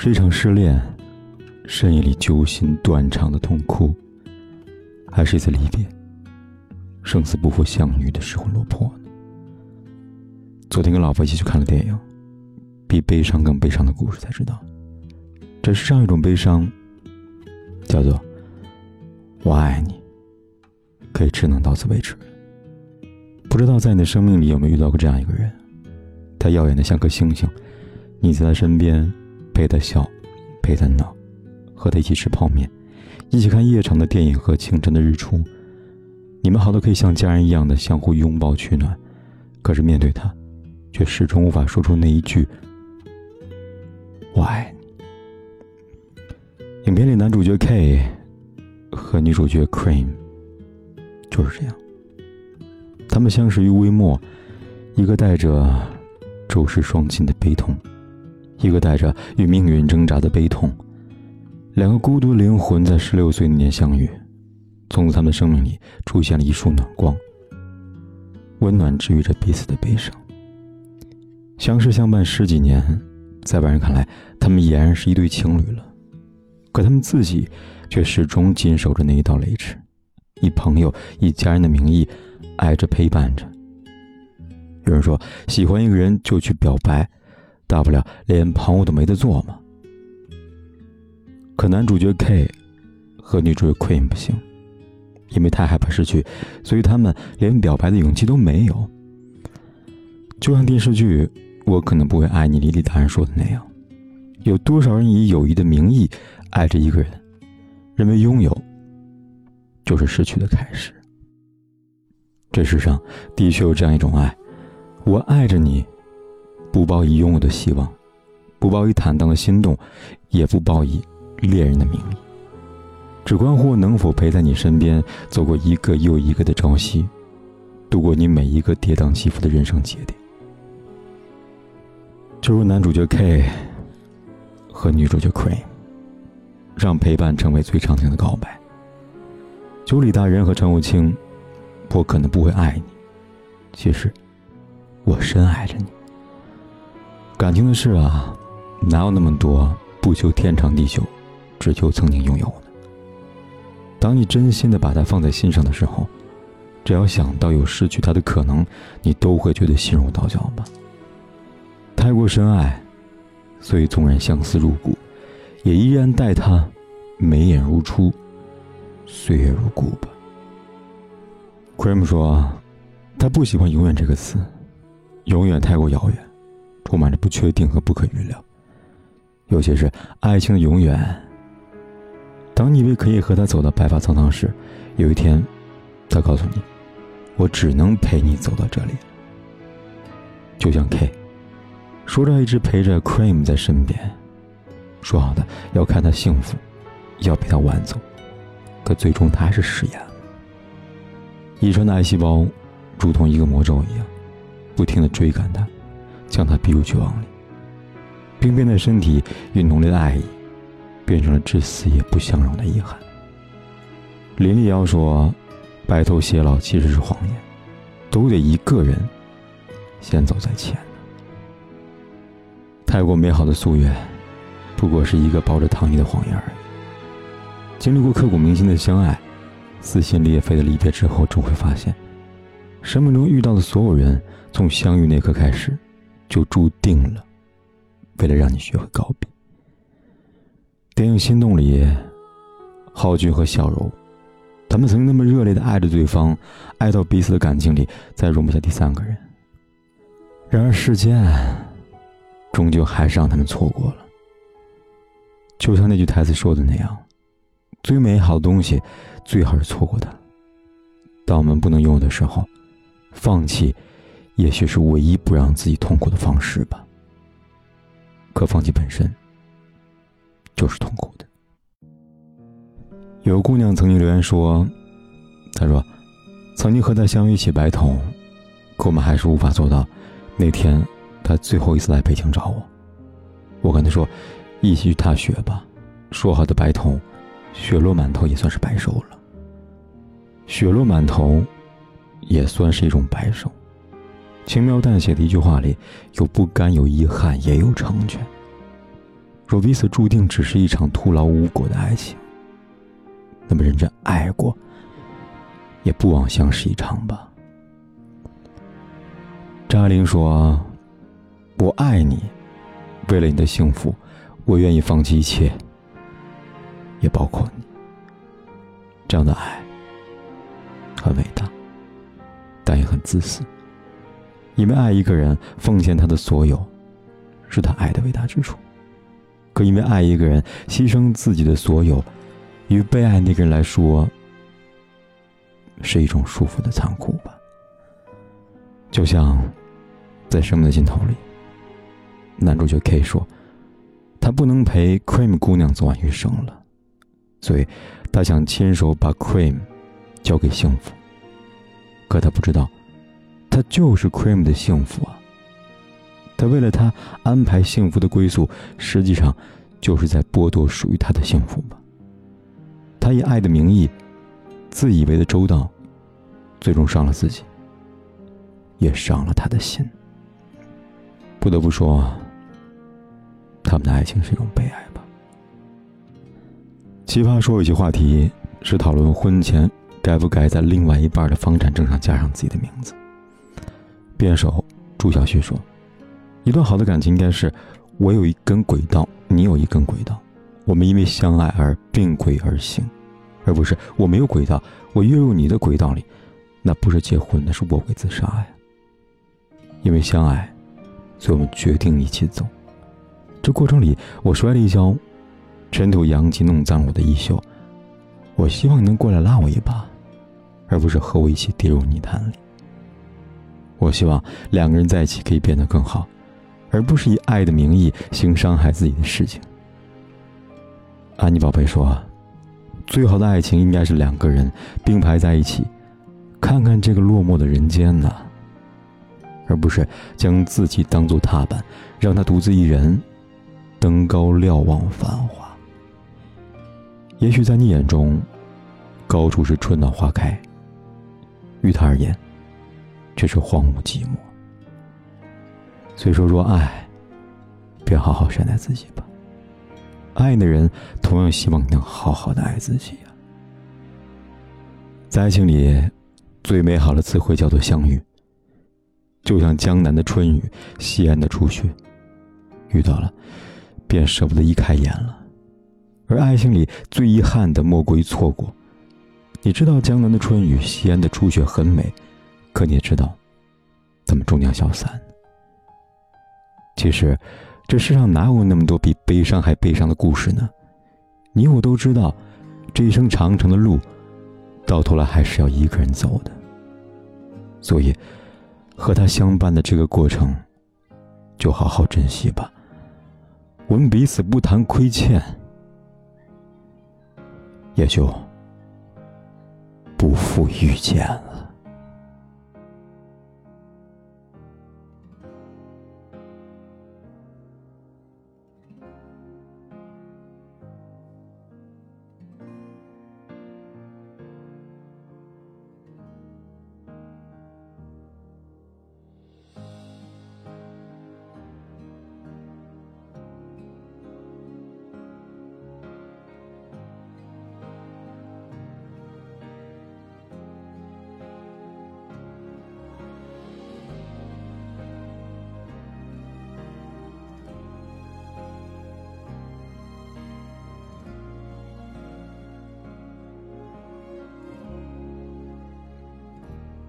是一场失恋，深夜里揪心断肠的痛哭，还是一次离别，生死不复相遇的失魂落魄呢？昨天跟老婆一起去看了电影，比悲伤更悲伤的故事，才知道，这世上一种悲伤，叫做“我爱你”，可以只能到此为止。不知道在你的生命里有没有遇到过这样一个人，他耀眼的像颗星星，你在他身边。陪他笑，陪他闹，和他一起吃泡面，一起看夜场的电影和清晨的日出。你们好的可以像家人一样的相互拥抱取暖，可是面对他，却始终无法说出那一句“我爱你”。影片里男主角 K 和女主角 Cream 就是这样，他们相识于微末，一个带着周氏双亲的悲痛。一个带着与命运挣扎的悲痛，两个孤独灵魂在十六岁那年相遇，从此他们的生命里出现了一束暖光，温暖治愈着彼此的悲伤。相识相伴十几年，在外人看来，他们俨然是一对情侣了，可他们自己却始终紧守着那一道雷池，以朋友、以家人的名义爱着、陪伴着。有人说，喜欢一个人就去表白。大不了连朋友都没得做嘛。可男主角 K 和女主角 Queen 不行，因为太害怕失去，所以他们连表白的勇气都没有。就像电视剧《我可能不会爱你》里李大人说的那样，有多少人以友谊的名义爱着一个人，认为拥有就是失去的开始。这世上的确有这样一种爱，我爱着你。不抱以拥有的希望，不抱以坦荡的心动，也不抱以恋人的名义，只关乎能否陪在你身边，走过一个又一个的朝夕，度过你每一个跌宕起伏的人生节点。就如男主角 K 和女主角 Cream，让陪伴成为最长情的告白。九里大人和陈武清，我可能不会爱你，其实我深爱着你。感情的事啊，哪有那么多不求天长地久，只求曾经拥有呢？当你真心的把它放在心上的时候，只要想到有失去它的可能，你都会觉得心如刀绞吧。太过深爱，所以纵然相思入骨，也依然待他眉眼如初，岁月如故吧。Cream 说，他不喜欢“永远”这个词，永远太过遥远。充满着不确定和不可预料，尤其是爱情的永远。当你以为可以和他走到白发苍苍时，有一天，他告诉你：“我只能陪你走到这里。”就像 K，说着一直陪着 Cream 在身边，说好的要看他幸福，要陪他晚走，可最终他还是食言了。遗传的癌细胞，如同一个魔咒一样，不停的追赶他。将他逼入绝望里，冰冰的身体与浓烈的爱意，变成了至死也不相容的遗憾。林立瑶说：“白头偕老其实是谎言，都得一个人先走在前。太过美好的夙愿，不过是一个抱着糖衣的谎言而已。经历过刻骨铭心的相爱，撕心裂肺的离别之后，终会发现，生命中遇到的所有人，从相遇那刻开始。”就注定了，为了让你学会告别。电影《心动》里，浩俊和小柔，他们曾经那么热烈的爱着对方，爱到彼此的感情里再容不下第三个人。然而时间，终究还是让他们错过了。就像那句台词说的那样：“最美好的东西，最好是错过它。当我们不能拥有的时候，放弃。”也许是唯一不让自己痛苦的方式吧。可放弃本身，就是痛苦的。有个姑娘曾经留言说：“她说，曾经和他相约一起白头，可我们还是无法做到。那天，他最后一次来北京找我，我跟他说，一起去踏雪吧。说好的白头，雪落满头也算是白首了。雪落满头，也算是一种白首。轻描淡写的一句话里，有不甘，有遗憾，也有成全。若彼此注定只是一场徒劳无果的爱情。”那么认真爱过，也不枉相识一场吧。张爱玲说：“我爱你，为了你的幸福，我愿意放弃一切，也包括你。”这样的爱很伟大，但也很自私。因为爱一个人，奉献他的所有，是他爱的伟大之处；可因为爱一个人，牺牲自己的所有。于被爱那个人来说，是一种束缚的残酷吧。就像在《生命的尽头》里，男主角 K 说，他不能陪 Cream 姑娘走完余生了，所以他想亲手把 Cream 交给幸福。可他不知道，他就是 Cream 的幸福啊。他为了他安排幸福的归宿，实际上就是在剥夺属于他的幸福吧。他以爱的名义，自以为的周到，最终伤了自己，也伤了他的心。不得不说，他们的爱情是一种悲哀吧。奇葩说有些话题是讨论婚前该不该在另外一半的房产证上加上自己的名字。辩手朱小旭说：“一段好的感情应该是，我有一根轨道，你有一根轨道，我们因为相爱而并轨而行。”而不是我没有轨道，我跃入你的轨道里，那不是结婚，那是卧轨自杀呀。因为相爱，所以我们决定一起走。这过程里，我摔了一跤，尘土扬起，弄脏我的衣袖。我希望你能过来拉我一把，而不是和我一起跌入泥潭里。我希望两个人在一起可以变得更好，而不是以爱的名义行伤害自己的事情。安妮宝贝说。最好的爱情应该是两个人并排在一起，看看这个落寞的人间呢，而不是将自己当做踏板，让他独自一人登高瞭望繁华。也许在你眼中，高处是春暖花开，于他而言，却是荒芜寂寞。所以说，若爱，便好好善待自己吧。爱的人同样希望你能好好的爱自己呀。在爱情里，最美好的词汇叫做相遇。就像江南的春雨，西安的初雪，遇到了，便舍不得一开眼了。而爱情里最遗憾的莫过于错过。你知道江南的春雨，西安的初雪很美，可你也知道，他们终将消散。其实。这世上哪有那么多比悲伤还悲伤的故事呢？你我都知道，这一生长长的路，到头来还是要一个人走的。所以，和他相伴的这个过程，就好好珍惜吧。我们彼此不谈亏欠，也就不负遇见了。